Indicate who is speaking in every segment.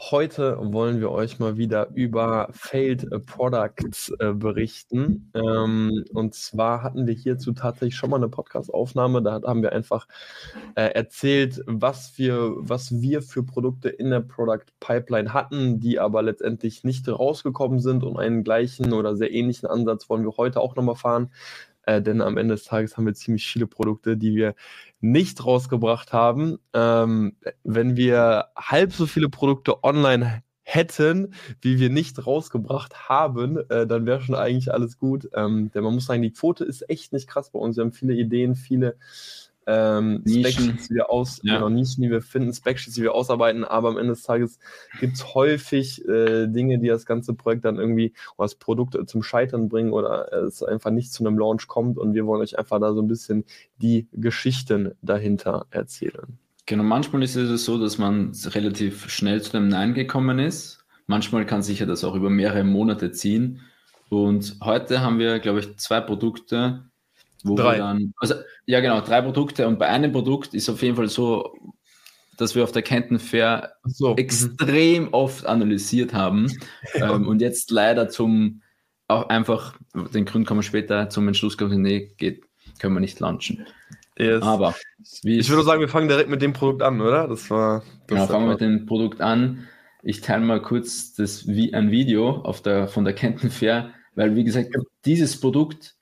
Speaker 1: Heute wollen wir euch mal wieder über Failed Products äh, berichten. Ähm, und zwar hatten wir hierzu tatsächlich schon mal eine Podcast-Aufnahme. Da haben wir einfach äh, erzählt, was wir, was wir für Produkte in der Product Pipeline hatten, die aber letztendlich nicht rausgekommen sind. Und einen gleichen oder sehr ähnlichen Ansatz wollen wir heute auch nochmal fahren. Äh, denn am Ende des Tages haben wir ziemlich viele Produkte, die wir nicht rausgebracht haben. Ähm, wenn wir halb so viele Produkte online hätten, wie wir nicht rausgebracht haben, äh, dann wäre schon eigentlich alles gut. Ähm, denn man muss sagen, die Quote ist echt nicht krass bei uns. Wir haben viele Ideen, viele ähm, Specsheets, die wir aus, ja. genau, Nischen, die wir finden, Specsheets, die wir ausarbeiten, aber am Ende des Tages gibt es häufig äh, Dinge, die das ganze Projekt dann irgendwie oder das Produkt zum Scheitern bringen oder es einfach nicht zu einem Launch kommt und wir wollen euch einfach da so ein bisschen die Geschichten dahinter erzählen.
Speaker 2: Genau, manchmal ist es so, dass man relativ schnell zu einem Nein gekommen ist. Manchmal kann sich ja das auch über mehrere Monate ziehen. Und heute haben wir, glaube ich, zwei Produkte, wo drei. wir dann, also, ja genau, drei Produkte und bei einem Produkt ist auf jeden Fall so, dass wir auf der Kenton Fair so. Mhm. extrem oft analysiert haben ja. ähm, und jetzt leider zum, auch einfach, den Grund kommen wir später zum Entschluss gekommen, nee, geht, können wir nicht launchen.
Speaker 1: Yes. Aber ich würde sagen, wir fangen direkt mit dem Produkt an, oder? Das war.
Speaker 2: Das genau, fangen wir mit dem Produkt an. Ich teile mal kurz das, wie ein Video auf der, von der Kenton Fair, weil wie gesagt, dieses Produkt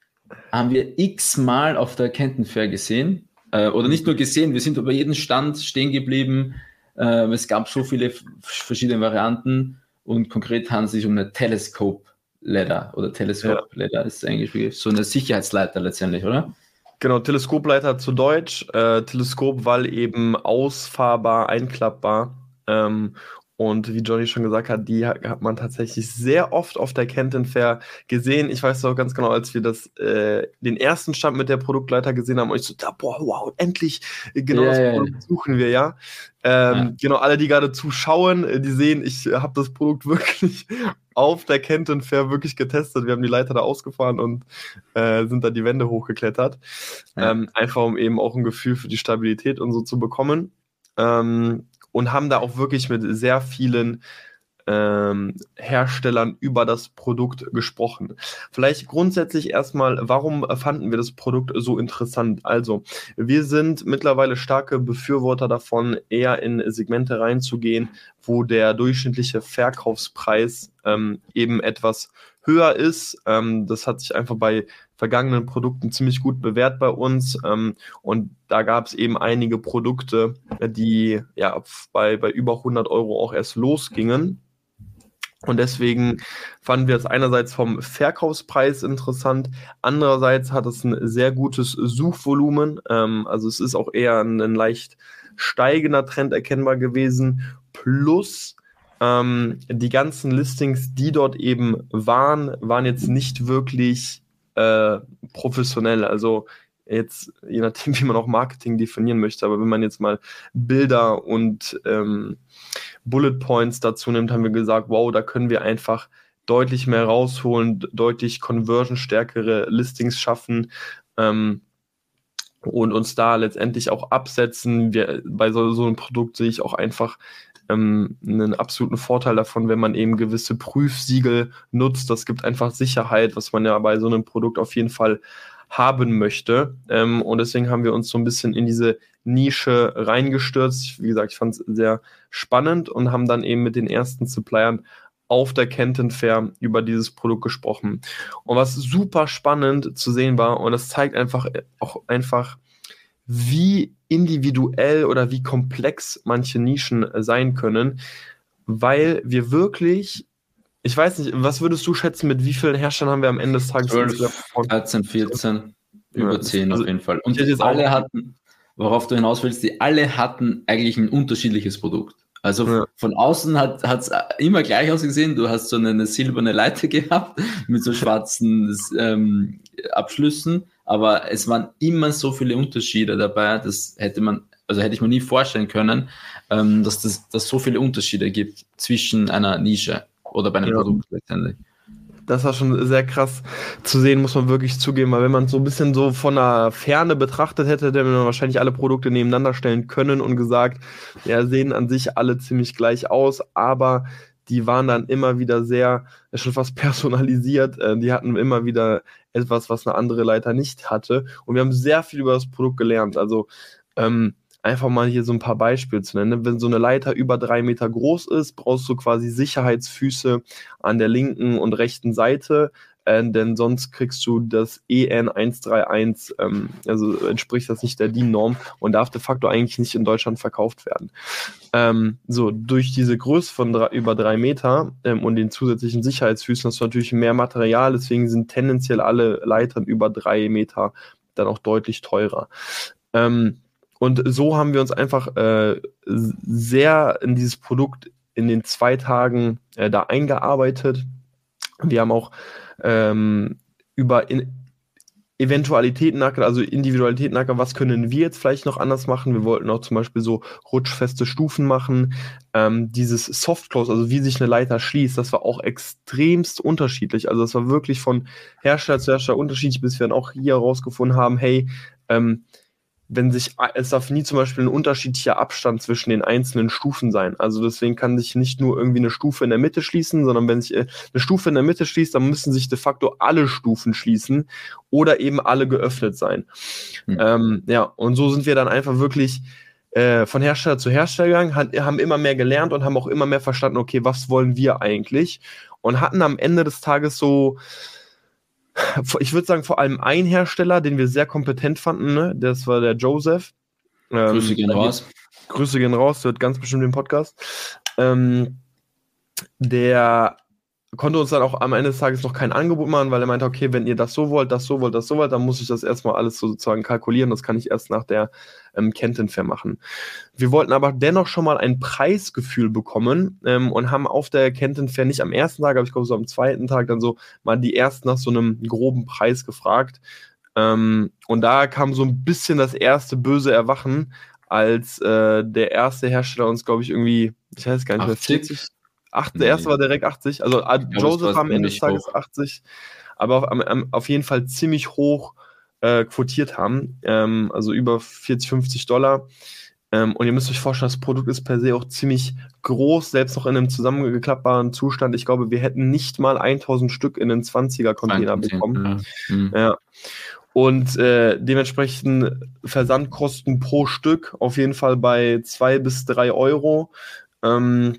Speaker 2: haben wir x-mal auf der Kenton Fair gesehen. Äh, oder nicht nur gesehen, wir sind über jeden Stand stehen geblieben. Äh, es gab so viele verschiedene Varianten und konkret handelt es sich um eine Telescope Leiter oder Telescope Leiter ist eigentlich so eine Sicherheitsleiter letztendlich, oder?
Speaker 1: Genau, Teleskopleiter zu Deutsch. Äh, Teleskop, weil eben ausfahrbar, einklappbar. Ähm, und wie Johnny schon gesagt hat, die hat man tatsächlich sehr oft auf der Kenton Fair gesehen. Ich weiß auch ganz genau, als wir das, äh, den ersten Stand mit der Produktleiter gesehen haben, und ich so, da, boah, wow, endlich, genau yeah, das Produkt yeah. suchen wir ja. Ähm, ja. Genau, alle, die gerade zuschauen, äh, die sehen, ich habe das Produkt wirklich auf der Kenton Fair wirklich getestet. Wir haben die Leiter da ausgefahren und äh, sind da die Wände hochgeklettert. Ja. Ähm, einfach um eben auch ein Gefühl für die Stabilität und so zu bekommen. Ähm, und haben da auch wirklich mit sehr vielen ähm, Herstellern über das Produkt gesprochen. Vielleicht grundsätzlich erstmal, warum fanden wir das Produkt so interessant? Also, wir sind mittlerweile starke Befürworter davon, eher in Segmente reinzugehen, wo der durchschnittliche Verkaufspreis ähm, eben etwas höher ist. Ähm, das hat sich einfach bei vergangenen Produkten ziemlich gut bewährt bei uns. Ähm, und da gab es eben einige Produkte, die ja bei, bei über 100 Euro auch erst losgingen. Und deswegen fanden wir es einerseits vom Verkaufspreis interessant, andererseits hat es ein sehr gutes Suchvolumen. Ähm, also es ist auch eher ein, ein leicht steigender Trend erkennbar gewesen. Plus ähm, die ganzen Listings, die dort eben waren, waren jetzt nicht wirklich äh, professionell. Also jetzt, je nachdem, wie man auch Marketing definieren möchte, aber wenn man jetzt mal Bilder und ähm, Bullet Points dazu nimmt, haben wir gesagt, wow, da können wir einfach deutlich mehr rausholen, deutlich conversion-stärkere Listings schaffen ähm, und uns da letztendlich auch absetzen. Wir, bei so, so einem Produkt sehe ich auch einfach ähm, einen absoluten Vorteil davon, wenn man eben gewisse Prüfsiegel nutzt. Das gibt einfach Sicherheit, was man ja bei so einem Produkt auf jeden Fall haben möchte. Ähm, und deswegen haben wir uns so ein bisschen in diese Nische reingestürzt. Wie gesagt, ich fand es sehr spannend und haben dann eben mit den ersten Suppliern auf der Kenton Fair über dieses Produkt gesprochen. Und was super spannend zu sehen war, und das zeigt einfach auch einfach, wie individuell oder wie komplex manche Nischen äh, sein können, weil wir wirklich, ich weiß nicht, was würdest du schätzen, mit wie vielen Herstellern haben wir am Ende des Tages?
Speaker 2: 12, 13, 14, über ja, 10 also auf jeden Fall. Und die alle hatten, worauf du hinaus willst, die alle hatten eigentlich ein unterschiedliches Produkt. Also ja. von außen hat es immer gleich ausgesehen. Du hast so eine, eine silberne Leiter gehabt mit so schwarzen ähm, Abschlüssen aber es waren immer so viele Unterschiede dabei, das hätte man also hätte ich mir nie vorstellen können, ähm, dass das dass so viele Unterschiede gibt zwischen einer Nische oder bei einem ja. Produkt letztendlich
Speaker 1: das war schon sehr krass zu sehen, muss man wirklich zugeben, weil wenn man so ein bisschen so von der Ferne betrachtet hätte, hätte man wahrscheinlich alle Produkte nebeneinander stellen können und gesagt, ja, sehen an sich alle ziemlich gleich aus, aber die waren dann immer wieder sehr, schon fast personalisiert. Äh, die hatten immer wieder etwas, was eine andere Leiter nicht hatte. Und wir haben sehr viel über das Produkt gelernt. Also ähm, einfach mal hier so ein paar Beispiele zu nennen. Wenn so eine Leiter über drei Meter groß ist, brauchst du quasi Sicherheitsfüße an der linken und rechten Seite, äh, denn sonst kriegst du das EN 131, ähm, also entspricht das nicht der DIN-Norm und darf de facto eigentlich nicht in Deutschland verkauft werden. Ähm, so, durch diese Größe von drei, über drei Meter ähm, und den zusätzlichen Sicherheitsfüßen hast du natürlich mehr Material, deswegen sind tendenziell alle Leitern über drei Meter dann auch deutlich teurer. Ähm, und so haben wir uns einfach äh, sehr in dieses Produkt in den zwei Tagen äh, da eingearbeitet. Wir haben auch ähm, über in Eventualitäten nachgedacht, also Individualitäten nachgedacht, was können wir jetzt vielleicht noch anders machen? Wir wollten auch zum Beispiel so rutschfeste Stufen machen. Ähm, dieses Soft Close, also wie sich eine Leiter schließt, das war auch extremst unterschiedlich. Also das war wirklich von Hersteller zu Hersteller unterschiedlich, bis wir dann auch hier herausgefunden haben, hey, ähm, wenn sich, es darf nie zum Beispiel ein unterschiedlicher Abstand zwischen den einzelnen Stufen sein. Also deswegen kann sich nicht nur irgendwie eine Stufe in der Mitte schließen, sondern wenn sich äh, eine Stufe in der Mitte schließt, dann müssen sich de facto alle Stufen schließen oder eben alle geöffnet sein. Mhm. Ähm, ja, und so sind wir dann einfach wirklich äh, von Hersteller zu Hersteller gegangen, haben immer mehr gelernt und haben auch immer mehr verstanden, okay, was wollen wir eigentlich? Und hatten am Ende des Tages so, ich würde sagen, vor allem ein Hersteller, den wir sehr kompetent fanden, ne? das war der Joseph.
Speaker 2: Ähm, Grüße gehen raus.
Speaker 1: Grüße gehen raus, der hört ganz bestimmt den Podcast. Ähm, der konnte uns dann auch am Ende des Tages noch kein Angebot machen, weil er meinte, okay, wenn ihr das so wollt, das so wollt, das so wollt, dann muss ich das erstmal alles sozusagen kalkulieren. Das kann ich erst nach der ähm, Kenton Fair machen. Wir wollten aber dennoch schon mal ein Preisgefühl bekommen ähm, und haben auf der Kenton Fair nicht am ersten Tag, aber ich glaube so am zweiten Tag dann so mal die ersten nach so einem groben Preis gefragt. Ähm, und da kam so ein bisschen das erste böse Erwachen, als äh, der erste Hersteller uns, glaube ich, irgendwie, ich weiß gar nicht mehr, 40, Acht, der erste war direkt 80. Also ja, Joseph war am Ende des Tages hoch. 80, aber auf, auf, jeden Fall ziemlich hoch äh, quotiert haben. Ähm, also über 40, 50 Dollar. Ähm, und ihr müsst euch vorstellen, das Produkt ist per se auch ziemlich groß, selbst noch in einem zusammengeklappbaren Zustand. Ich glaube, wir hätten nicht mal 1000 Stück in einen 20er-Container bekommen. Ja. Mhm. ja. Und äh, dementsprechend Versandkosten pro Stück auf jeden Fall bei zwei bis drei Euro. Ähm,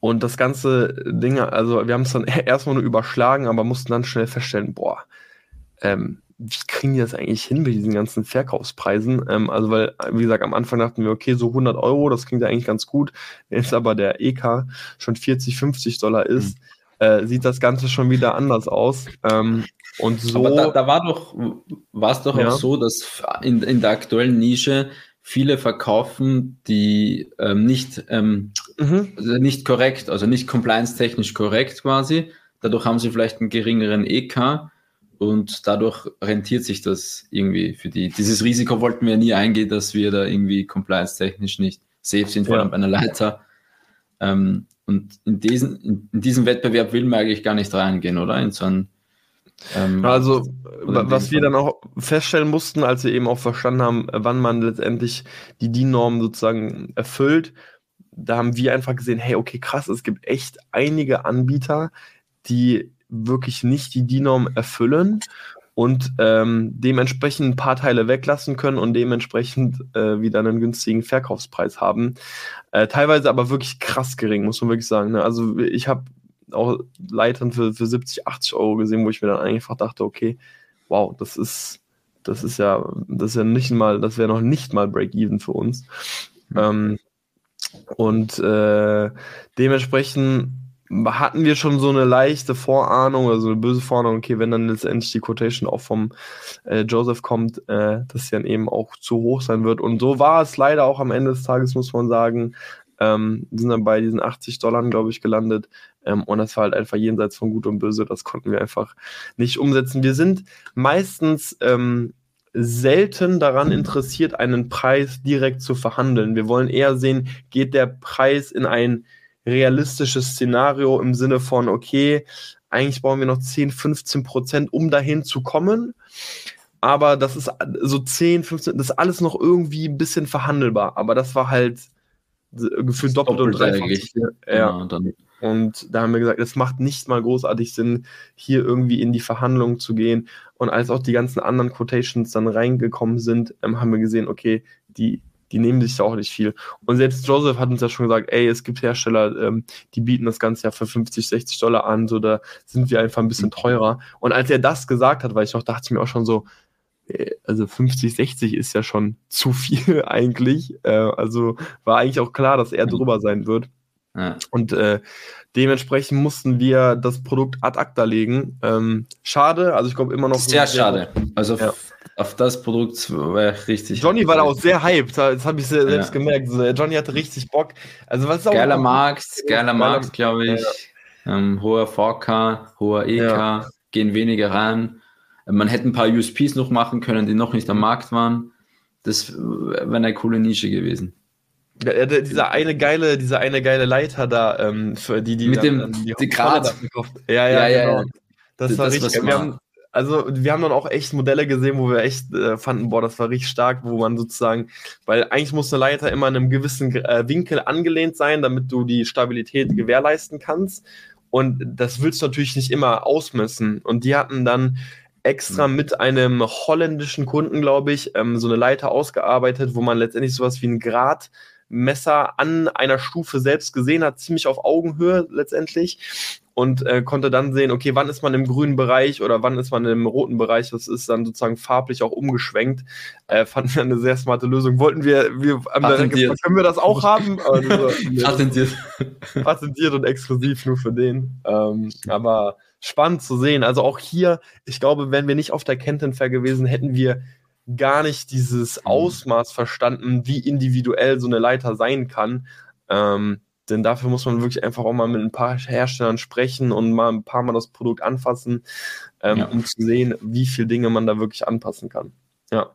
Speaker 1: und das ganze Ding, also wir haben es dann erstmal nur überschlagen, aber mussten dann schnell feststellen, boah, ähm, wie kriegen die das eigentlich hin mit diesen ganzen Verkaufspreisen? Ähm, also, weil, wie gesagt, am Anfang dachten wir, okay, so 100 Euro, das klingt ja eigentlich ganz gut. Wenn jetzt aber der EK schon 40, 50 Dollar ist, mhm. äh, sieht das Ganze schon wieder anders aus. Ähm, und so.
Speaker 2: Aber da, da war doch, war es doch ja. auch so, dass in, in der aktuellen Nische viele verkaufen, die ähm, nicht, ähm, mhm. also nicht korrekt, also nicht compliance-technisch korrekt quasi. Dadurch haben sie vielleicht einen geringeren EK und dadurch rentiert sich das irgendwie für die. Dieses Risiko wollten wir nie eingehen, dass wir da irgendwie compliance-technisch nicht safe sind, vor allem bei einer Leiter. Ähm, und in, diesen, in, in diesem Wettbewerb will man eigentlich gar nicht reingehen, oder? In so einen
Speaker 1: ähm, also, was wir dann auch feststellen mussten, als wir eben auch verstanden haben, wann man letztendlich die DIN-Norm sozusagen erfüllt, da haben wir einfach gesehen, hey, okay, krass, es gibt echt einige Anbieter, die wirklich nicht die DIN-Norm erfüllen und ähm, dementsprechend ein paar Teile weglassen können und dementsprechend äh, wieder einen günstigen Verkaufspreis haben. Äh, teilweise aber wirklich krass gering, muss man wirklich sagen. Ne? Also ich habe auch Leitern für, für 70, 80 Euro gesehen, wo ich mir dann einfach dachte, okay, wow, das ist, das ist ja, das ist ja nicht mal, das wäre noch nicht mal Break-Even für uns. Mhm. Ähm, und äh, dementsprechend hatten wir schon so eine leichte Vorahnung, also eine böse Vorahnung, okay, wenn dann letztendlich die Quotation auch vom äh, Joseph kommt, äh, dass sie dann eben auch zu hoch sein wird. Und so war es leider auch am Ende des Tages, muss man sagen. Ähm, sind dann bei diesen 80 Dollar, glaube ich, gelandet. Ähm, und das war halt einfach jenseits von Gut und Böse. Das konnten wir einfach nicht umsetzen. Wir sind meistens ähm, selten daran interessiert, einen Preis direkt zu verhandeln. Wir wollen eher sehen, geht der Preis in ein realistisches Szenario im Sinne von, okay, eigentlich brauchen wir noch 10, 15 Prozent, um dahin zu kommen. Aber das ist so 10, 15, das ist alles noch irgendwie ein bisschen verhandelbar. Aber das war halt gefühlt doppelt, doppelt und dreifach. Ja, ja. Und da haben wir gesagt, es macht nicht mal großartig Sinn, hier irgendwie in die Verhandlungen zu gehen. Und als auch die ganzen anderen Quotations dann reingekommen sind, ähm, haben wir gesehen, okay, die, die nehmen sich da auch nicht viel. Und selbst Joseph hat uns ja schon gesagt, ey, es gibt Hersteller, ähm, die bieten das Ganze ja für 50, 60 Dollar an, so da sind wir einfach ein bisschen teurer. Und als er das gesagt hat, weil ich noch dachte ich mir auch schon so, äh, also 50, 60 ist ja schon zu viel eigentlich. Äh, also war eigentlich auch klar, dass er drüber sein wird. Ja. Und äh, dementsprechend mussten wir das Produkt ad acta legen. Ähm, schade, also ich glaube immer noch.
Speaker 2: Sehr, sehr schade. Also ja. auf das Produkt war ich richtig.
Speaker 1: Johnny war da auch sehr hyped, das habe ich selbst ja. gemerkt. Johnny hatte richtig Bock. Also was ist
Speaker 2: auch geiler Markt, geiler Markt, glaube ich. Ähm, hoher VK, hoher EK, gehen weniger rein. Man hätte ein paar USPs noch machen können, die noch nicht am Markt waren. Das wäre eine coole Nische gewesen.
Speaker 1: Ja, dieser eine geile, dieser eine geile Leiter da, ähm, für die, die
Speaker 2: mit dem die, die Grad.
Speaker 1: Ja, ja, ja, genau. ja, Das, war das richtig. Wir haben, also wir haben dann auch echt Modelle gesehen, wo wir echt äh, fanden, boah, das war richtig stark, wo man sozusagen, weil eigentlich muss eine Leiter immer in einem gewissen äh, Winkel angelehnt sein, damit du die Stabilität gewährleisten kannst. Und das willst du natürlich nicht immer ausmessen. Und die hatten dann extra mhm. mit einem holländischen Kunden, glaube ich, ähm, so eine Leiter ausgearbeitet, wo man letztendlich sowas wie ein Gradmesser an einer Stufe selbst gesehen hat, ziemlich auf Augenhöhe letztendlich und äh, konnte dann sehen, okay, wann ist man im grünen Bereich oder wann ist man im roten Bereich. Das ist dann sozusagen farblich auch umgeschwenkt. Äh, fanden wir eine sehr smarte Lösung. Wollten wir, wir
Speaker 2: Patentiert.
Speaker 1: können wir das auch haben?
Speaker 2: Also, Patentiert.
Speaker 1: Patentiert und exklusiv nur für den. Ähm, aber spannend zu sehen. Also auch hier, ich glaube, wenn wir nicht auf der Kenton Fair gewesen, hätten wir gar nicht dieses mhm. Ausmaß verstanden, wie individuell so eine Leiter sein kann. Ähm, denn dafür muss man wirklich einfach auch mal mit ein paar Herstellern sprechen und mal ein paar Mal das Produkt anfassen, ähm, ja. um zu sehen, wie viele Dinge man da wirklich anpassen kann. Ja.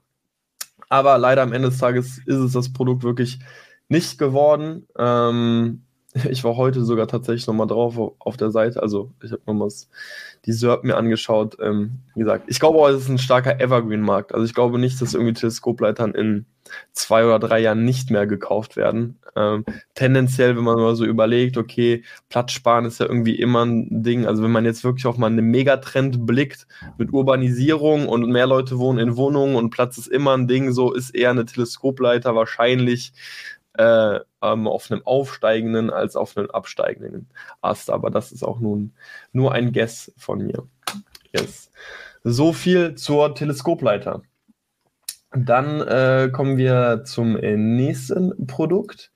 Speaker 1: Aber leider am Ende des Tages ist es das Produkt wirklich nicht geworden. Ähm, ich war heute sogar tatsächlich nochmal drauf auf der Seite. Also ich habe nochmal die SERP mir angeschaut. Ähm, wie gesagt, ich glaube, es ist ein starker Evergreen-Markt. Also ich glaube nicht, dass irgendwie Teleskopleitern in zwei oder drei Jahren nicht mehr gekauft werden. Ähm, tendenziell, wenn man mal so überlegt, okay, Platz sparen ist ja irgendwie immer ein Ding. Also wenn man jetzt wirklich auf mal einen Megatrend blickt mit Urbanisierung und mehr Leute wohnen in Wohnungen und Platz ist immer ein Ding, so ist eher eine Teleskopleiter wahrscheinlich äh, ähm, auf einem aufsteigenden als auf einem absteigenden Ast. Aber das ist auch nun nur ein Guess von mir. Yes. So viel zur Teleskopleiter. Dann äh, kommen wir zum nächsten Produkt.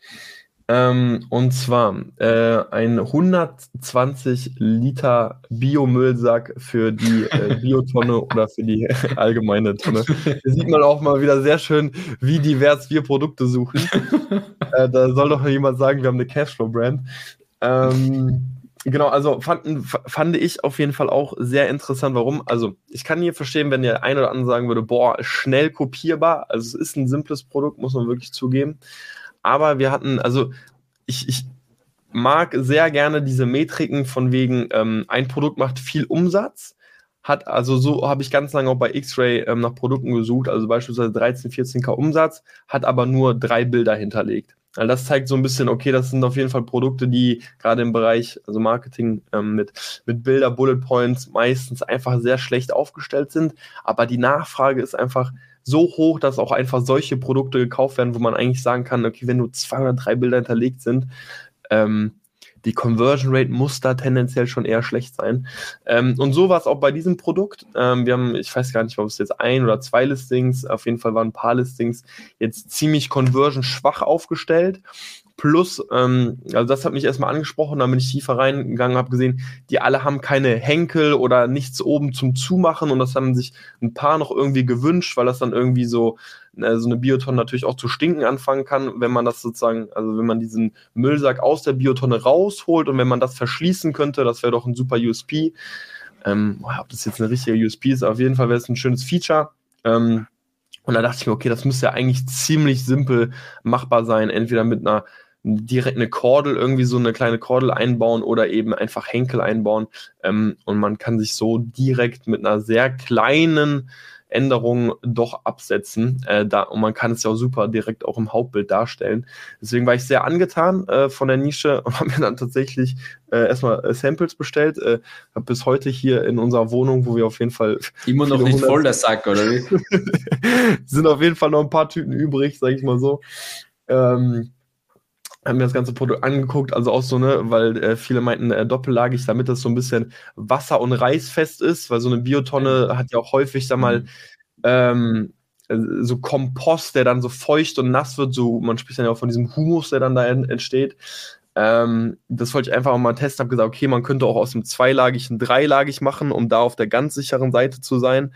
Speaker 1: Ähm, und zwar äh, ein 120 Liter Biomüllsack für die äh, Biotonne oder für die allgemeine Tonne. Hier sieht man auch mal wieder sehr schön, wie divers wir Produkte suchen. äh, da soll doch jemand sagen, wir haben eine Cashflow-Brand. Ähm, genau, also fanden, fand ich auf jeden Fall auch sehr interessant. Warum? Also, ich kann hier verstehen, wenn der ein oder andere sagen würde, boah, schnell kopierbar. Also, es ist ein simples Produkt, muss man wirklich zugeben aber wir hatten, also ich, ich mag sehr gerne diese Metriken von wegen, ähm, ein Produkt macht viel Umsatz. Hat also so habe ich ganz lange auch bei X-Ray ähm, nach Produkten gesucht, also beispielsweise 13, 14k Umsatz, hat aber nur drei Bilder hinterlegt. Also das zeigt so ein bisschen, okay, das sind auf jeden Fall Produkte, die gerade im Bereich, also Marketing ähm, mit, mit Bilder, Bullet Points meistens einfach sehr schlecht aufgestellt sind. Aber die Nachfrage ist einfach so hoch, dass auch einfach solche Produkte gekauft werden, wo man eigentlich sagen kann, okay, wenn nur zwei oder drei Bilder hinterlegt sind, ähm, die Conversion Rate muss da tendenziell schon eher schlecht sein. Ähm, und so war es auch bei diesem Produkt. Ähm, wir haben, ich weiß gar nicht, ob es jetzt ein oder zwei Listings, auf jeden Fall waren ein paar Listings jetzt ziemlich conversion schwach aufgestellt. Plus, ähm, also das hat mich erstmal angesprochen, da bin ich tiefer reingegangen, habe gesehen, die alle haben keine Henkel oder nichts oben zum Zumachen und das haben sich ein paar noch irgendwie gewünscht, weil das dann irgendwie so, äh, so eine Biotonne natürlich auch zu stinken anfangen kann, wenn man das sozusagen, also wenn man diesen Müllsack aus der Biotonne rausholt und wenn man das verschließen könnte, das wäre doch ein super USP. Ähm, ob das jetzt eine richtige USP ist, auf jeden Fall wäre es ein schönes Feature. Ähm, Und da dachte ich mir, okay, das müsste ja eigentlich ziemlich simpel machbar sein, entweder mit einer direkt eine Kordel, irgendwie so eine kleine Kordel einbauen oder eben einfach Henkel einbauen. Ähm, und man kann sich so direkt mit einer sehr kleinen Änderungen doch absetzen. Äh, da, und man kann es ja auch super direkt auch im Hauptbild darstellen. Deswegen war ich sehr angetan äh, von der Nische und habe mir dann tatsächlich äh, erstmal äh, Samples bestellt. Äh, habe bis heute hier in unserer Wohnung, wo wir auf jeden Fall.
Speaker 2: Immer noch nicht voll der Sack, oder wie?
Speaker 1: sind auf jeden Fall noch ein paar Tüten übrig, sage ich mal so. Ähm, haben mir das ganze Produkt angeguckt, also auch so, ne, weil äh, viele meinten äh, doppellagig, damit das so ein bisschen wasser- und reisfest ist, weil so eine Biotonne hat ja auch häufig, sag mal, mhm. ähm, äh, so Kompost, der dann so feucht und nass wird, so, man spricht dann ja auch von diesem Humus, der dann da entsteht. Ähm, das wollte ich einfach mal testen, habe gesagt, okay, man könnte auch aus dem zweilagigen dreilagig machen, um da auf der ganz sicheren Seite zu sein.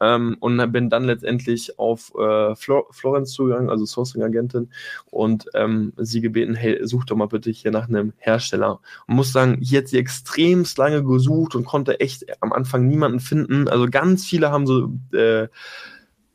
Speaker 1: Ähm, und bin dann letztendlich auf äh, Flor Florenz zugegangen, also Sourcing-Agentin, und ähm, sie gebeten, hey, such doch mal bitte hier nach einem Hersteller. Und muss sagen, hier hat sie extremst lange gesucht und konnte echt am Anfang niemanden finden. Also ganz viele haben so äh,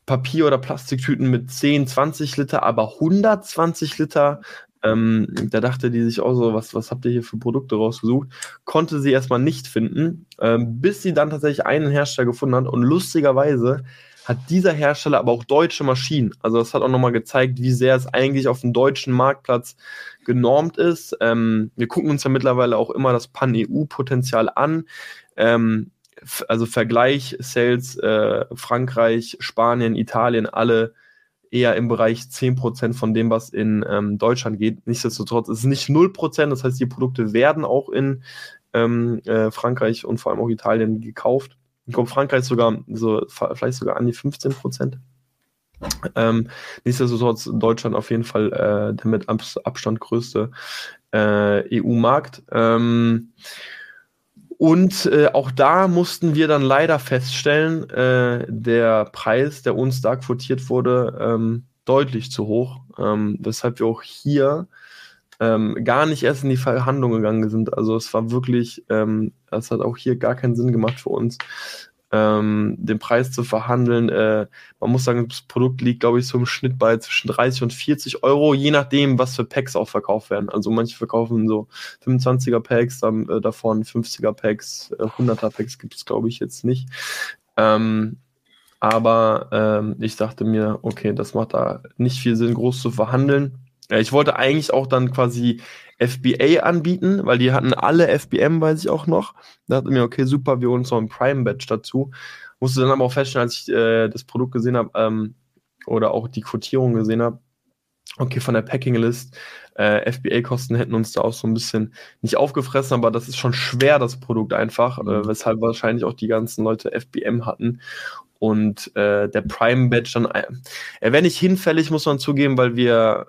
Speaker 1: Papier- oder Plastiktüten mit 10, 20 Liter, aber 120 Liter ähm, da dachte die sich auch so, was, was habt ihr hier für Produkte rausgesucht? Konnte sie erstmal nicht finden, ähm, bis sie dann tatsächlich einen Hersteller gefunden hat. Und lustigerweise hat dieser Hersteller aber auch deutsche Maschinen. Also das hat auch nochmal gezeigt, wie sehr es eigentlich auf dem deutschen Marktplatz genormt ist. Ähm, wir gucken uns ja mittlerweile auch immer das Pan-EU-Potenzial an. Ähm, also Vergleich Sales äh, Frankreich, Spanien, Italien, alle eher im Bereich 10% von dem, was in ähm, Deutschland geht. Nichtsdestotrotz ist es nicht 0%, das heißt, die Produkte werden auch in ähm, äh, Frankreich und vor allem auch Italien gekauft. Ich glaube, Frankreich sogar so, vielleicht sogar an die 15%. Ähm, nichtsdestotrotz Deutschland auf jeden Fall äh, der mit Abstand größte äh, EU-Markt. Ähm, und äh, auch da mussten wir dann leider feststellen, äh, der Preis, der uns da quotiert wurde, ähm, deutlich zu hoch, ähm, weshalb wir auch hier ähm, gar nicht erst in die Verhandlung gegangen sind. Also es war wirklich, ähm, es hat auch hier gar keinen Sinn gemacht für uns, ähm, den Preis zu verhandeln. Äh, man muss sagen, das Produkt liegt, glaube ich, so im Schnitt bei zwischen 30 und 40 Euro, je nachdem, was für Packs auch verkauft werden. Also manche verkaufen so 25er Packs, dann äh, davon 50er Packs, äh, 100er Packs gibt es, glaube ich, jetzt nicht. Ähm, aber ähm, ich dachte mir, okay, das macht da nicht viel Sinn, groß zu verhandeln. Ja, ich wollte eigentlich auch dann quasi FBA anbieten, weil die hatten alle FBM, weiß ich auch noch. Da dachte ich mir, okay, super, wir holen uns noch ein Prime-Badge dazu. Musste dann aber auch feststellen, als ich äh, das Produkt gesehen habe ähm, oder auch die Quotierung gesehen habe, okay, von der Packing-List, äh, FBA-Kosten hätten uns da auch so ein bisschen nicht aufgefressen, aber das ist schon schwer, das Produkt einfach, äh, mhm. äh, weshalb wahrscheinlich auch die ganzen Leute FBM hatten und äh, der Prime Badge dann, äh, er wäre nicht hinfällig, muss man zugeben, weil wir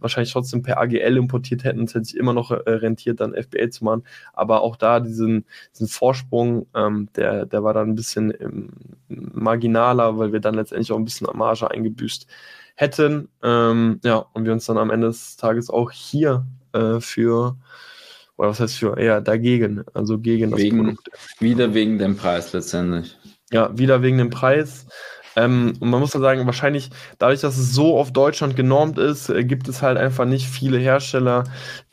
Speaker 1: wahrscheinlich trotzdem per AGL importiert hätten, es hätte sich immer noch äh, rentiert, dann FBA zu machen. Aber auch da diesen, diesen Vorsprung, ähm, der, der war dann ein bisschen ähm, marginaler, weil wir dann letztendlich auch ein bisschen Marge eingebüßt hätten. Ähm, ja, und wir uns dann am Ende des Tages auch hier äh, für oder was heißt für eher dagegen, also gegen
Speaker 2: das wegen, Produkt. Wieder wegen dem Preis letztendlich.
Speaker 1: Ja, wieder wegen dem Preis. Ähm, und man muss ja sagen, wahrscheinlich dadurch, dass es so auf Deutschland genormt ist, äh, gibt es halt einfach nicht viele Hersteller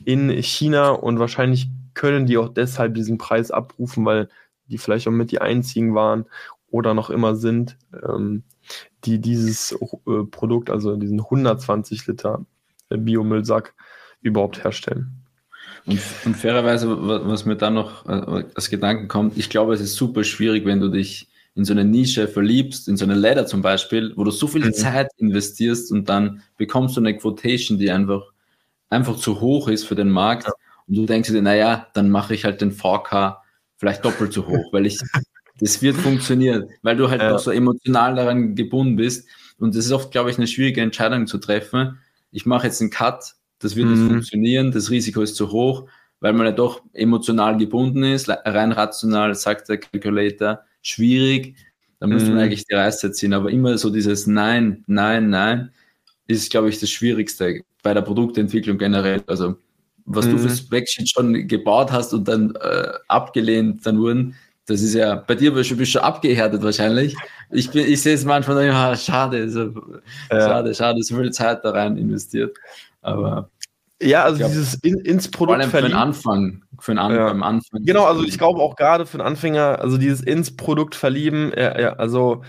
Speaker 1: in China und wahrscheinlich können die auch deshalb diesen Preis abrufen, weil die vielleicht auch mit die einzigen waren oder noch immer sind, ähm, die dieses äh, Produkt, also diesen 120 Liter äh, Biomüllsack überhaupt herstellen.
Speaker 2: Und, und fairerweise, was mir da noch äh, als Gedanken kommt, ich glaube, es ist super schwierig, wenn du dich in so eine Nische verliebst, in so eine Ladder zum Beispiel, wo du so viel mhm. Zeit investierst und dann bekommst du eine Quotation, die einfach, einfach zu hoch ist für den Markt. Ja. Und du denkst dir, naja, dann mache ich halt den VK vielleicht doppelt so hoch, weil ich, das wird funktionieren, weil du halt ja. auch so emotional daran gebunden bist. Und das ist oft, glaube ich, eine schwierige Entscheidung zu treffen. Ich mache jetzt einen Cut, das wird mhm. nicht funktionieren, das Risiko ist zu hoch, weil man ja doch emotional gebunden ist, rein rational sagt der Calculator, schwierig. Da müsste man mhm. eigentlich die Reise ziehen. Aber immer so dieses Nein, Nein, Nein ist, glaube ich, das Schwierigste bei der Produktentwicklung generell. Also was mhm. du fürs Backsheet schon gebaut hast und dann äh, abgelehnt dann wurden, das ist ja bei dir bist du schon abgehärtet wahrscheinlich, ich, bin, ich sehe es manchmal, ja, schade, so, ja. schade, schade, so viel Zeit da rein investiert. Aber
Speaker 1: ja, also glaub, dieses in, ins Produkt
Speaker 2: vor allem für den Anfang, für den An ja. Anfang.
Speaker 1: Genau, also ich glaube auch gerade für den Anfänger, also dieses ins Produkt verlieben, ja, ja, also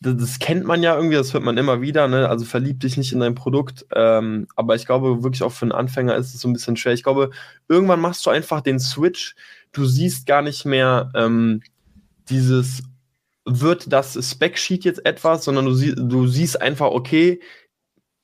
Speaker 1: das, das, kennt man ja irgendwie, das hört man immer wieder, ne? Also verlieb dich nicht in dein Produkt. Ähm, aber ich glaube wirklich auch für einen Anfänger ist es so ein bisschen schwer. Ich glaube, irgendwann machst du einfach den Switch. Du siehst gar nicht mehr ähm, dieses wird das Spec-Sheet jetzt etwas, sondern du, sie, du siehst einfach, okay,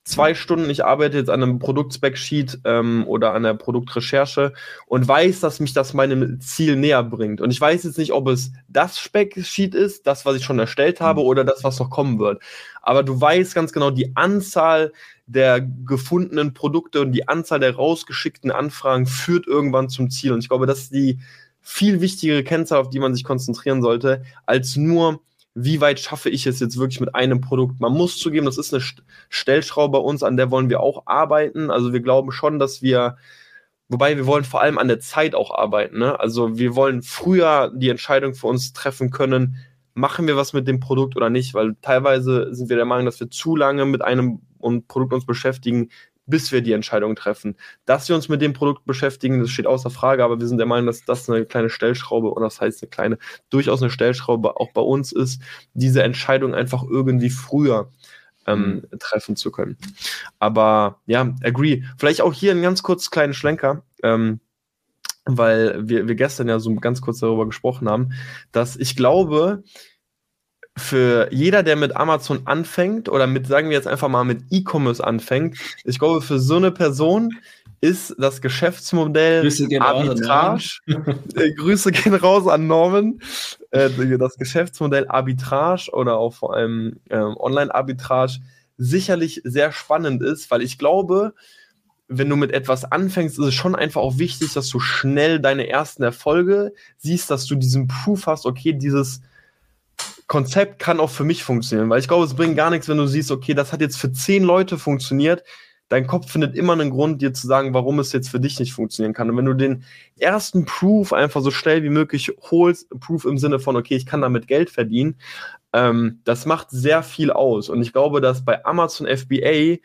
Speaker 1: zwei Stunden, ich arbeite jetzt an einem Produkt-Spec-Sheet ähm, oder an der Produktrecherche und weiß, dass mich das meinem Ziel näher bringt. Und ich weiß jetzt nicht, ob es das Spec-Sheet ist, das, was ich schon erstellt habe, mhm. oder das, was noch kommen wird. Aber du weißt ganz genau, die Anzahl der gefundenen Produkte und die Anzahl der rausgeschickten Anfragen führt irgendwann zum Ziel. Und ich glaube, das ist die viel wichtigere Kennzahl, auf die man sich konzentrieren sollte, als nur, wie weit schaffe ich es jetzt wirklich mit einem Produkt. Man muss zugeben, das ist eine Stellschraube bei uns, an der wollen wir auch arbeiten. Also wir glauben schon, dass wir, wobei wir wollen vor allem an der Zeit auch arbeiten. Ne? Also wir wollen früher die Entscheidung für uns treffen können, machen wir was mit dem Produkt oder nicht, weil teilweise sind wir der Meinung, dass wir zu lange mit einem Produkt uns beschäftigen, bis wir die Entscheidung treffen. Dass wir uns mit dem Produkt beschäftigen, das steht außer Frage, aber wir sind der Meinung, dass das eine kleine Stellschraube, oder das heißt eine kleine, durchaus eine Stellschraube auch bei uns ist, diese Entscheidung einfach irgendwie früher ähm, mhm. treffen zu können. Aber ja, agree. Vielleicht auch hier ein ganz kurz kleinen Schlenker. Ähm, weil wir, wir gestern ja so ganz kurz darüber gesprochen haben, dass ich glaube, für jeder, der mit Amazon anfängt oder mit, sagen wir jetzt einfach mal, mit E-Commerce anfängt, ich glaube, für so eine Person ist das Geschäftsmodell Grüße gehen Arbitrage. äh, Grüße gehen raus an Norman. Äh, das Geschäftsmodell Arbitrage oder auch vor allem äh, Online-Arbitrage sicherlich sehr spannend ist, weil ich glaube, wenn du mit etwas anfängst, ist es schon einfach auch wichtig, dass du schnell deine ersten Erfolge siehst, dass du diesen Proof hast, okay, dieses Konzept kann auch für mich funktionieren, weil ich glaube, es bringt gar nichts, wenn du siehst, okay, das hat jetzt für zehn Leute funktioniert. Dein Kopf findet immer einen Grund, dir zu sagen, warum es jetzt für dich nicht funktionieren kann. Und wenn du den ersten Proof einfach so schnell wie möglich holst, Proof im Sinne von, okay, ich kann damit Geld verdienen, ähm, das macht sehr viel aus. Und ich glaube, dass bei Amazon FBA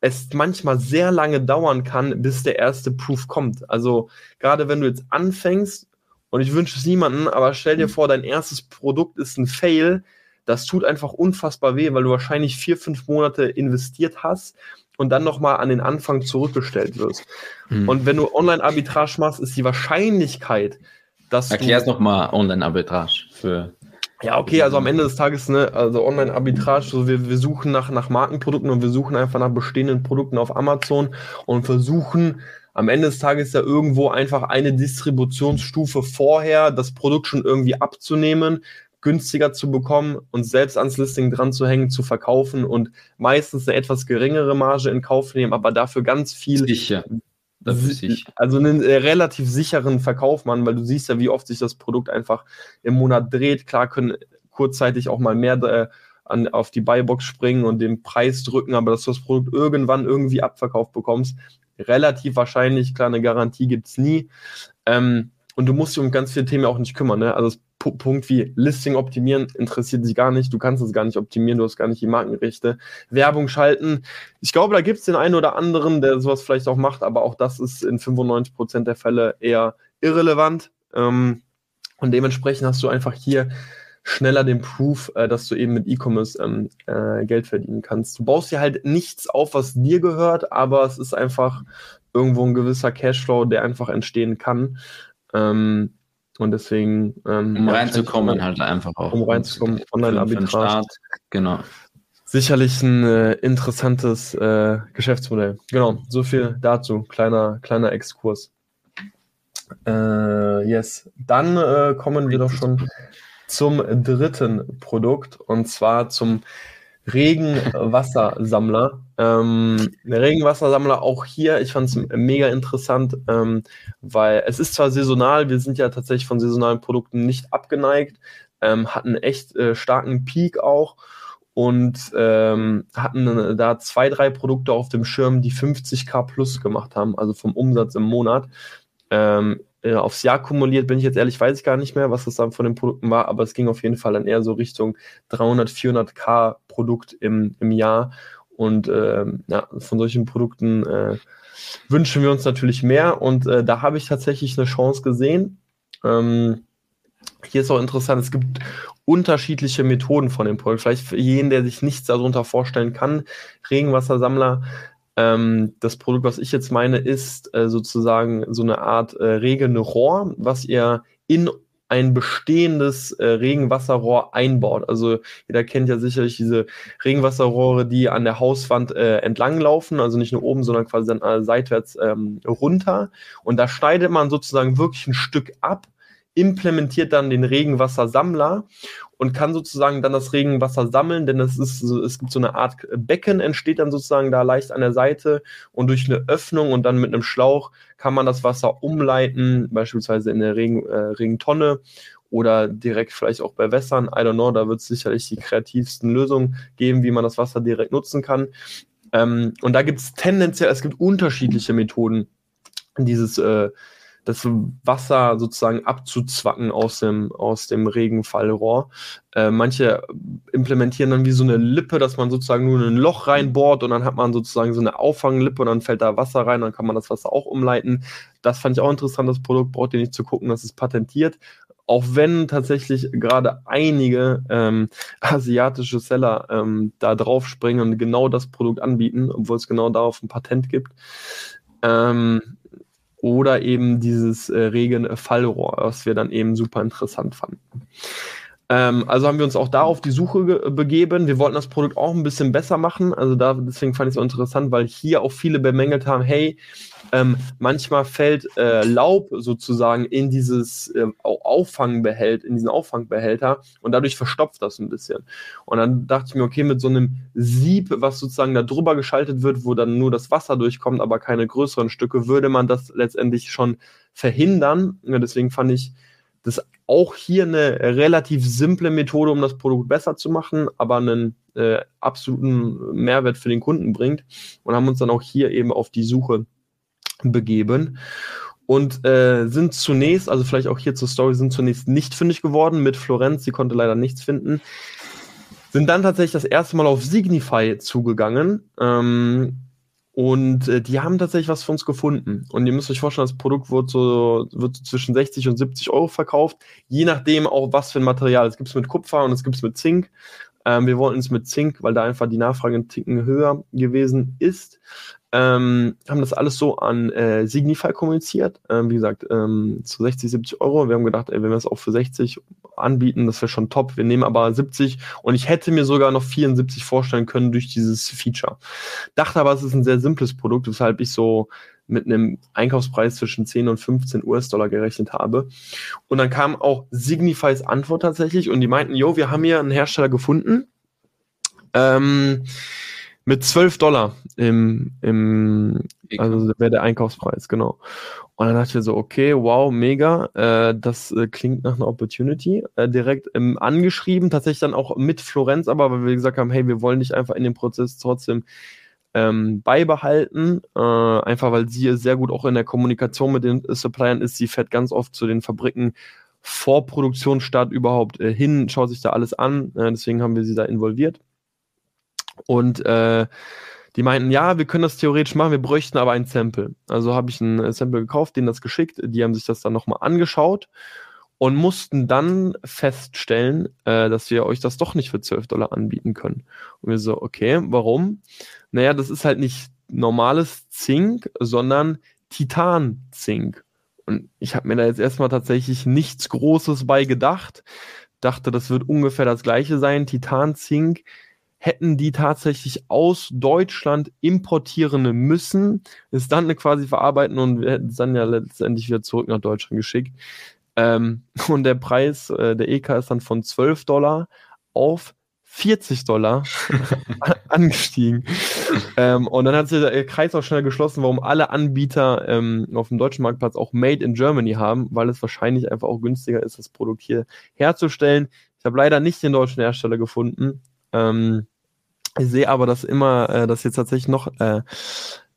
Speaker 1: es manchmal sehr lange dauern kann, bis der erste Proof kommt. Also gerade wenn du jetzt anfängst, und ich wünsche es niemandem, aber stell dir mhm. vor, dein erstes Produkt ist ein Fail. Das tut einfach unfassbar weh, weil du wahrscheinlich vier, fünf Monate investiert hast und dann nochmal an den Anfang zurückgestellt wirst. Mhm. Und wenn du Online-Arbitrage machst, ist die Wahrscheinlichkeit, dass
Speaker 2: Erklär's nochmal Online-Arbitrage für.
Speaker 1: Ja, okay, also am Ende des Tages, ne, also Online-Arbitrage, so wir, wir suchen nach, nach Markenprodukten und wir suchen einfach nach bestehenden Produkten auf Amazon und versuchen am Ende des Tages ja irgendwo einfach eine Distributionsstufe vorher das Produkt schon irgendwie abzunehmen, günstiger zu bekommen und selbst ans Listing dran zu hängen, zu verkaufen und meistens eine etwas geringere Marge in Kauf nehmen, aber dafür ganz viel.
Speaker 2: Sicher.
Speaker 1: Also einen äh, relativ sicheren Verkauf machen, weil du siehst ja, wie oft sich das Produkt einfach im Monat dreht. Klar können kurzzeitig auch mal mehr äh, an, auf die Buybox springen und den Preis drücken, aber dass du das Produkt irgendwann irgendwie abverkauft bekommst, relativ wahrscheinlich, klar, eine Garantie gibt es nie. Ähm, und du musst dich um ganz viele Themen auch nicht kümmern. Ne? Also P Punkt wie Listing optimieren interessiert dich gar nicht. Du kannst es gar nicht optimieren, du hast gar nicht die Markenrechte. Werbung schalten. Ich glaube, da gibt es den einen oder anderen, der sowas vielleicht auch macht, aber auch das ist in 95% der Fälle eher irrelevant. Ähm, und dementsprechend hast du einfach hier schneller den Proof, äh, dass du eben mit E-Commerce ähm, äh, Geld verdienen kannst. Du baust dir halt nichts auf, was dir gehört, aber es ist einfach irgendwo ein gewisser Cashflow, der einfach entstehen kann. Ähm, und deswegen.
Speaker 2: Ähm, um reinzukommen, halt einfach auch.
Speaker 1: Um reinzukommen, Online-Arbitrage.
Speaker 2: Genau.
Speaker 1: Sicherlich ein äh, interessantes äh, Geschäftsmodell. Genau, so viel dazu. Kleiner, kleiner Exkurs. Äh, yes. Dann äh, kommen wir doch schon zum dritten Produkt und zwar zum Regenwassersammler. Ähm, der Regenwassersammler auch hier, ich fand es mega interessant, ähm, weil es ist zwar saisonal, wir sind ja tatsächlich von saisonalen Produkten nicht abgeneigt, ähm, hatten echt äh, starken Peak auch und ähm, hatten da zwei, drei Produkte auf dem Schirm, die 50k plus gemacht haben, also vom Umsatz im Monat. Ähm, äh, aufs Jahr kumuliert, bin ich jetzt ehrlich, weiß ich gar nicht mehr, was das dann von den Produkten war, aber es ging auf jeden Fall dann eher so Richtung 300, 400k Produkt im, im Jahr. Und äh, ja, von solchen Produkten äh, wünschen wir uns natürlich mehr. Und äh, da habe ich tatsächlich eine Chance gesehen. Ähm, hier ist auch interessant, es gibt unterschiedliche Methoden von dem Produkt. Vielleicht für jeden, der sich nichts darunter vorstellen kann, Regenwassersammler. Ähm, das Produkt, was ich jetzt meine, ist äh, sozusagen so eine Art äh, regende Rohr, was ihr in ein bestehendes äh, Regenwasserrohr einbaut. Also jeder kennt ja sicherlich diese Regenwasserrohre, die an der Hauswand äh, entlang laufen, also nicht nur oben, sondern quasi dann äh, seitwärts ähm, runter. Und da schneidet man sozusagen wirklich ein Stück ab implementiert dann den Regenwassersammler und kann sozusagen dann das Regenwasser sammeln, denn es ist so, es gibt so eine Art Becken, entsteht dann sozusagen da leicht an der Seite und durch eine Öffnung und dann mit einem Schlauch kann man das Wasser umleiten, beispielsweise in der Regen, äh, Regentonne oder direkt vielleicht auch bei Wässern. I don't know, da wird es sicherlich die kreativsten Lösungen geben, wie man das Wasser direkt nutzen kann. Ähm, und da gibt es tendenziell, es gibt unterschiedliche Methoden, dieses äh, das Wasser sozusagen abzuzwacken aus dem, aus dem Regenfallrohr. Äh, manche implementieren dann wie so eine Lippe, dass man sozusagen nur ein Loch reinbohrt und dann hat man sozusagen so eine Auffanglippe und dann fällt da Wasser rein, dann kann man das Wasser auch umleiten. Das fand ich auch interessant, das Produkt braucht ihr nicht zu gucken, das ist patentiert. Auch wenn tatsächlich gerade einige ähm, asiatische Seller ähm, da drauf springen und genau das Produkt anbieten, obwohl es genau darauf ein Patent gibt. Ähm, oder eben dieses äh, Regenfallrohr, was wir dann eben super interessant fanden. Ähm, also haben wir uns auch da auf die Suche begeben. Wir wollten das Produkt auch ein bisschen besser machen. Also da, deswegen fand ich es auch interessant, weil hier auch viele bemängelt haben, hey, ähm, manchmal fällt äh, Laub sozusagen in dieses äh, Auffangbehälter, in diesen Auffangbehälter und dadurch verstopft das ein bisschen. Und dann dachte ich mir, okay, mit so einem Sieb, was sozusagen da drüber geschaltet wird, wo dann nur das Wasser durchkommt, aber keine größeren Stücke, würde man das letztendlich schon verhindern. Ja, deswegen fand ich das auch hier eine relativ simple Methode, um das Produkt besser zu machen, aber einen äh, absoluten Mehrwert für den Kunden bringt. Und haben uns dann auch hier eben auf die Suche begeben. Und äh, sind zunächst, also vielleicht auch hier zur Story, sind zunächst nicht fündig geworden. Mit Florenz, sie konnte leider nichts finden. Sind dann tatsächlich das erste Mal auf Signify zugegangen. Ähm, und äh, die haben tatsächlich was für uns gefunden. Und ihr müsst euch vorstellen, das Produkt wird so, wird so zwischen 60 und 70 Euro verkauft, je nachdem auch was für ein Material. Es gibt es mit Kupfer und es gibt es mit Zink. Ähm, wir wollten es mit Zink, weil da einfach die Nachfrage ein Ticken höher gewesen ist ähm, haben das alles so an äh, Signify kommuniziert. Ähm, wie gesagt, ähm, zu 60, 70 Euro. Wir haben gedacht, ey, wenn wir es auch für 60 anbieten, das wäre schon top. Wir nehmen aber 70 und ich hätte mir sogar noch 74 vorstellen können durch dieses Feature. Dachte aber, es ist ein sehr simples Produkt, weshalb ich so mit einem Einkaufspreis zwischen 10 und 15 US-Dollar gerechnet habe. Und dann kam auch Signifys Antwort tatsächlich und die meinten, jo, wir haben hier einen Hersteller gefunden. Ähm, mit 12 Dollar im, im also wäre der Einkaufspreis, genau. Und dann dachte ich so, okay, wow, mega, äh, das äh, klingt nach einer Opportunity. Äh, direkt ähm, angeschrieben, tatsächlich dann auch mit Florenz, aber weil wir gesagt haben, hey, wir wollen dich einfach in dem Prozess trotzdem ähm, beibehalten, äh, einfach weil sie sehr gut auch in der Kommunikation mit den Suppliern ist. Sie fährt ganz oft zu den Fabriken vor Produktionsstart überhaupt äh, hin, schaut sich da alles an. Äh, deswegen haben wir sie da involviert. Und äh, die meinten, ja, wir können das theoretisch machen, wir bräuchten aber ein Sample. Also habe ich ein äh, Sample gekauft, denen das geschickt, die haben sich das dann nochmal angeschaut und mussten dann feststellen, äh, dass wir euch das doch nicht für 12 Dollar anbieten können. Und wir so, okay, warum? Naja, das ist halt nicht normales Zink, sondern Titan-Zink. Und ich habe mir da jetzt erstmal tatsächlich nichts Großes bei gedacht. Dachte, das wird ungefähr das gleiche sein. Titan-Zink hätten die tatsächlich aus Deutschland importieren müssen, es dann quasi verarbeiten und wir hätten es dann ja letztendlich wieder zurück nach Deutschland geschickt. Ähm, und der Preis, äh, der EK ist dann von 12 Dollar auf 40 Dollar angestiegen. ähm, und dann hat sich der Kreis auch schnell geschlossen, warum alle Anbieter ähm, auf dem deutschen Marktplatz auch Made in Germany haben, weil es wahrscheinlich einfach auch günstiger ist, das Produkt hier herzustellen. Ich habe leider nicht den deutschen Hersteller gefunden. Ähm, ich sehe aber, dass immer, äh, dass jetzt tatsächlich noch äh,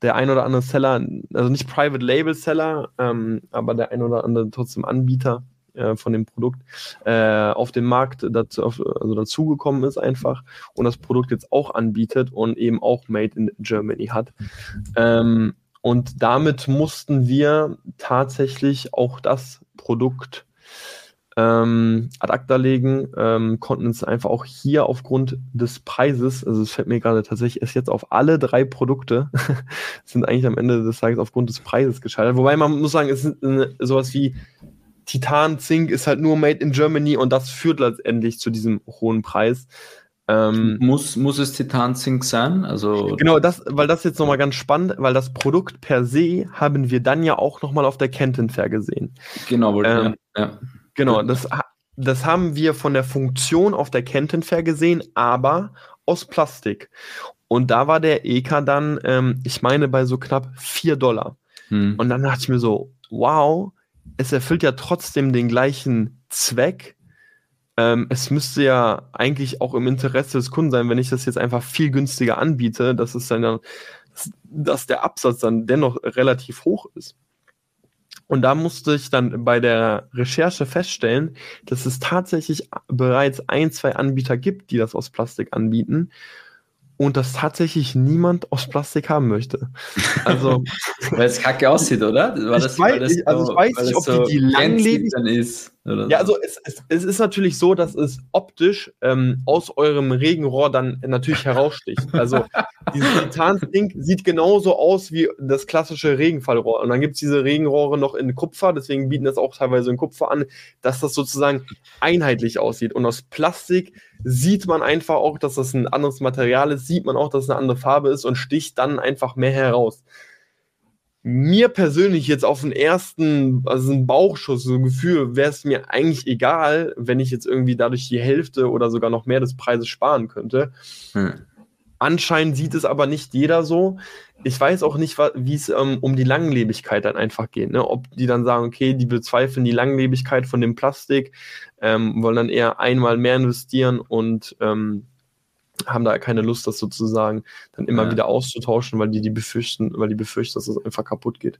Speaker 1: der ein oder andere Seller, also nicht Private Label Seller, ähm, aber der ein oder andere trotzdem Anbieter äh, von dem Produkt äh, auf den Markt dazu, auf, also dazugekommen ist einfach und das Produkt jetzt auch anbietet und eben auch Made in Germany hat. Ähm, und damit mussten wir tatsächlich auch das Produkt ähm, ad acta legen, ähm, konnten es einfach auch hier aufgrund des Preises, also es fällt mir gerade tatsächlich erst jetzt auf alle drei Produkte, sind eigentlich am Ende des Tages aufgrund des Preises gescheitert. Wobei man muss sagen, es ist eine, sowas wie Titan Zink ist halt nur made in Germany und das führt letztendlich zu diesem hohen Preis.
Speaker 2: Ähm, muss, muss es Titan Zink sein? Also
Speaker 1: genau, das, weil das jetzt nochmal ganz spannend, weil das Produkt per se haben wir dann ja auch nochmal auf der Kenton Fair gesehen.
Speaker 2: Genau,
Speaker 1: ähm, ja. ja. Genau, das, das haben wir von der Funktion auf der Kenton Fair gesehen, aber aus Plastik. Und da war der EK dann, ähm, ich meine, bei so knapp 4 Dollar. Hm. Und dann dachte ich mir so, wow, es erfüllt ja trotzdem den gleichen Zweck. Ähm, es müsste ja eigentlich auch im Interesse des Kunden sein, wenn ich das jetzt einfach viel günstiger anbiete, dass es dann, dann dass der Absatz dann dennoch relativ hoch ist. Und da musste ich dann bei der Recherche feststellen, dass es tatsächlich bereits ein, zwei Anbieter gibt, die das aus Plastik anbieten und dass tatsächlich niemand aus Plastik haben möchte.
Speaker 2: Also, weil es kacke aussieht, oder?
Speaker 1: War das, ich weiß, das so, also ich weiß nicht, ob so die, die langlebig ist. Oder ja, also es, es, es, ist natürlich so, dass es optisch ähm, aus eurem Regenrohr dann natürlich heraussticht. Also dieses Titan-Ding sieht genauso aus wie das klassische Regenfallrohr. Und dann gibt es diese Regenrohre noch in Kupfer, deswegen bieten das auch teilweise in Kupfer an, dass das sozusagen einheitlich aussieht. Und aus Plastik sieht man einfach auch, dass das ein anderes Material ist, sieht man auch, dass es eine andere Farbe ist und sticht dann einfach mehr heraus mir persönlich jetzt auf den ersten, also ein Bauchschuss, so ein Gefühl, wäre es mir eigentlich egal, wenn ich jetzt irgendwie dadurch die Hälfte oder sogar noch mehr des Preises sparen könnte. Hm. Anscheinend sieht es aber nicht jeder so. Ich weiß auch nicht, wie es ähm, um die Langlebigkeit dann einfach geht. Ne? Ob die dann sagen, okay, die bezweifeln die Langlebigkeit von dem Plastik, ähm, wollen dann eher einmal mehr investieren und ähm, haben da keine Lust, das sozusagen dann immer ja. wieder auszutauschen, weil die, die befürchten, weil die befürchten, dass es das einfach kaputt geht.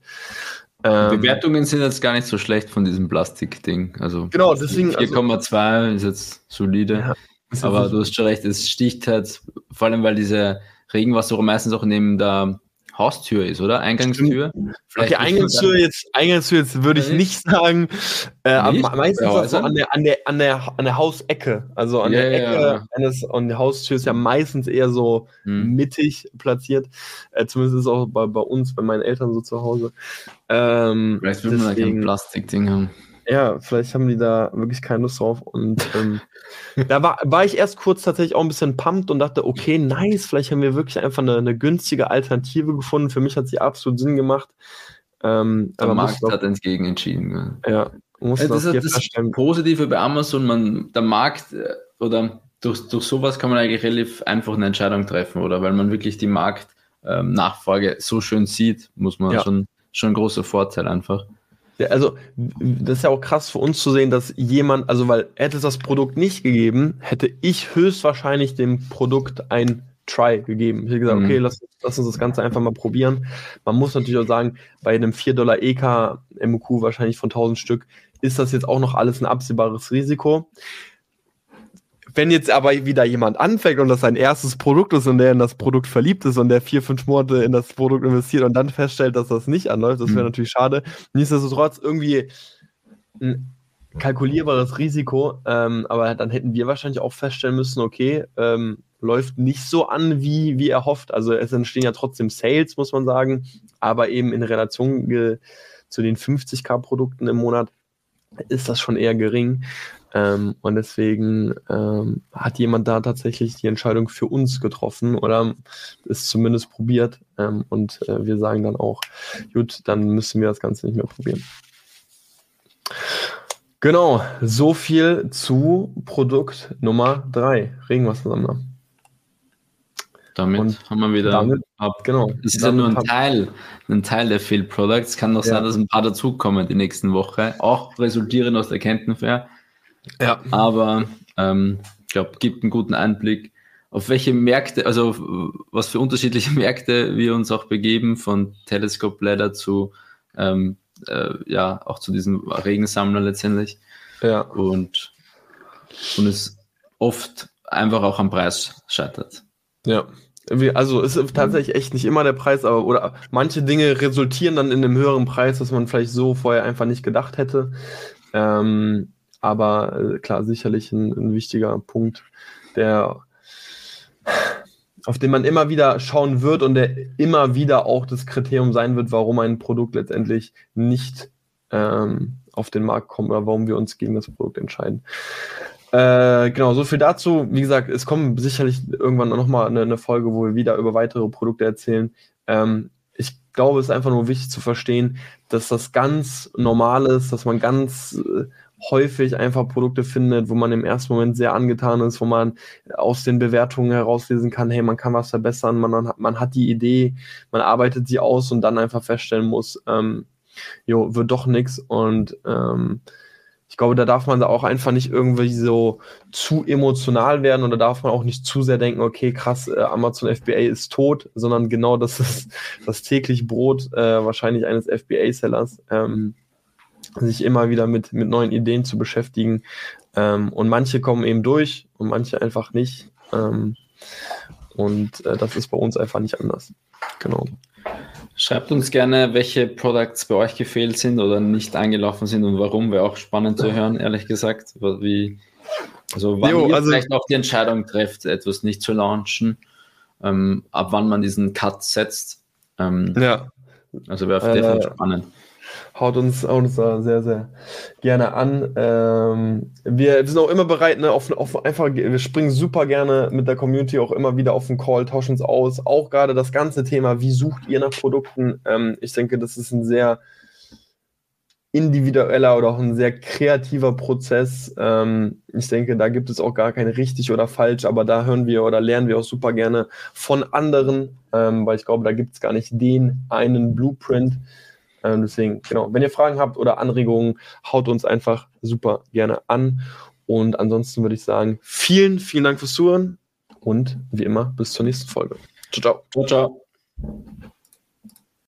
Speaker 2: Ähm, Bewertungen sind jetzt gar nicht so schlecht von diesem Plastikding. Also
Speaker 1: genau, deswegen
Speaker 2: 4,2 also, ist jetzt solide. Ja, aber du hast schon recht, es sticht halt, vor allem weil diese Regenwasser meistens auch neben der Haustür ist, oder? Eingangstür?
Speaker 1: Vielleicht okay, Eingangstür jetzt, Eingangstür jetzt würde ich nicht sagen. Äh, aber meistens ja, so an der, an der, an der, an der Hausecke. Also an ja, der Ecke ja. eines, und die Haustür ist ja meistens eher so hm. mittig platziert. Äh, zumindest ist es auch bei, bei uns, bei meinen Eltern so zu Hause. Ähm,
Speaker 2: Vielleicht will man da kein Plastikding haben.
Speaker 1: Ja, vielleicht haben die da wirklich keine Lust drauf. Und ähm, da war, war ich erst kurz tatsächlich auch ein bisschen pumped und dachte, okay, nice, vielleicht haben wir wirklich einfach eine, eine günstige Alternative gefunden. Für mich hat sie absolut Sinn gemacht.
Speaker 2: Ähm, Der Markt hat entgegen entschieden.
Speaker 1: Ja,
Speaker 2: muss ja, das, das, das Positive bei Amazon, man, der Markt äh, oder durch, durch sowas kann man eigentlich relativ einfach eine Entscheidung treffen, oder? Weil man wirklich die Marktnachfrage ähm, so schön sieht, muss man ja. schon, schon ein großer Vorteil einfach.
Speaker 1: Ja, also, das ist ja auch krass für uns zu sehen, dass jemand, also, weil hätte es das Produkt nicht gegeben, hätte ich höchstwahrscheinlich dem Produkt ein Try gegeben. Ich hätte gesagt, mhm. okay, lass, lass, uns das Ganze einfach mal probieren. Man muss natürlich auch sagen, bei einem 4 Dollar EK MQ wahrscheinlich von 1000 Stück ist das jetzt auch noch alles ein absehbares Risiko. Wenn jetzt aber wieder jemand anfängt und das sein erstes Produkt ist und der in das Produkt verliebt ist und der vier, fünf Monate in das Produkt investiert und dann feststellt, dass das nicht anläuft, das wäre mhm. natürlich schade. Nichtsdestotrotz irgendwie ein kalkulierbares Risiko, ähm, aber dann hätten wir wahrscheinlich auch feststellen müssen, okay, ähm, läuft nicht so an, wie, wie erhofft. Also es entstehen ja trotzdem Sales, muss man sagen, aber eben in Relation zu den 50k-Produkten im Monat ist das schon eher gering. Ähm, und deswegen ähm, hat jemand da tatsächlich die Entscheidung für uns getroffen oder es zumindest probiert. Ähm, und äh, wir sagen dann auch, gut, dann müssen wir das Ganze nicht mehr probieren. Genau, so viel zu Produkt Nummer 3, Regenwassersammler.
Speaker 2: Damit und haben wir wieder
Speaker 1: damit, ab. Genau.
Speaker 2: Das ist ja nur ein Teil, ein Teil der Field Products. Kann doch ja. sein, dass ein paar dazukommen die nächsten Woche, auch resultieren aus der Kentenfair. Ja. Aber ähm, ich glaube, gibt einen guten Einblick, auf welche Märkte, also was für unterschiedliche Märkte wir uns auch begeben, von Telescope Ladder zu, ähm, äh, ja, auch zu diesem Regensammler letztendlich.
Speaker 1: Ja.
Speaker 2: Und, und es oft einfach auch am Preis scheitert.
Speaker 1: Ja. Also es ist tatsächlich echt nicht immer der Preis, aber oder manche Dinge resultieren dann in einem höheren Preis, was man vielleicht so vorher einfach nicht gedacht hätte. Ähm, aber äh, klar, sicherlich ein, ein wichtiger Punkt, der auf den man immer wieder schauen wird und der immer wieder auch das Kriterium sein wird, warum ein Produkt letztendlich nicht ähm, auf den Markt kommt oder warum wir uns gegen das Produkt entscheiden. Äh, genau, so viel dazu. Wie gesagt, es kommt sicherlich irgendwann noch mal eine, eine Folge, wo wir wieder über weitere Produkte erzählen. Ähm, ich glaube, es ist einfach nur wichtig zu verstehen, dass das ganz normal ist, dass man ganz äh, häufig einfach Produkte findet, wo man im ersten Moment sehr angetan ist, wo man aus den Bewertungen herauslesen kann, hey, man kann was verbessern, man, man hat die Idee, man arbeitet sie aus und dann einfach feststellen muss, ähm, jo, wird doch nichts und ähm, ich glaube, da darf man auch einfach nicht irgendwie so zu emotional werden oder darf man auch nicht zu sehr denken, okay, krass, äh, Amazon FBA ist tot, sondern genau das ist das täglich Brot äh, wahrscheinlich eines FBA-Sellers. Ähm, sich immer wieder mit, mit neuen Ideen zu beschäftigen. Ähm, und manche kommen eben durch und manche einfach nicht. Ähm, und äh, das ist bei uns einfach nicht anders. Genau.
Speaker 2: Schreibt uns gerne, welche Products bei euch gefehlt sind oder nicht eingelaufen sind und warum. Wäre auch spannend zu hören, ehrlich gesagt. Wie, also wann jo, ihr also, vielleicht auch die Entscheidung trefft, etwas nicht zu launchen, ähm, ab wann man diesen Cut setzt. Ähm,
Speaker 1: ja.
Speaker 2: Also wäre äh, definitiv spannend
Speaker 1: haut uns, haut uns da sehr, sehr gerne an. Ähm, wir, sind auch immer bereit, ne, auf, auf einfach, wir springen super gerne mit der Community auch immer wieder auf den Call, tauschen uns aus. Auch gerade das ganze Thema, wie sucht ihr nach Produkten? Ähm, ich denke, das ist ein sehr individueller oder auch ein sehr kreativer Prozess. Ähm, ich denke, da gibt es auch gar kein richtig oder falsch, aber da hören wir oder lernen wir auch super gerne von anderen, ähm, weil ich glaube, da gibt es gar nicht den einen Blueprint. Ähm, deswegen, genau, wenn ihr Fragen habt oder Anregungen, haut uns einfach super gerne an. Und ansonsten würde ich sagen, vielen, vielen Dank fürs Zuhören und wie immer bis zur nächsten Folge.
Speaker 2: Ciao, ciao. Ciao, ciao.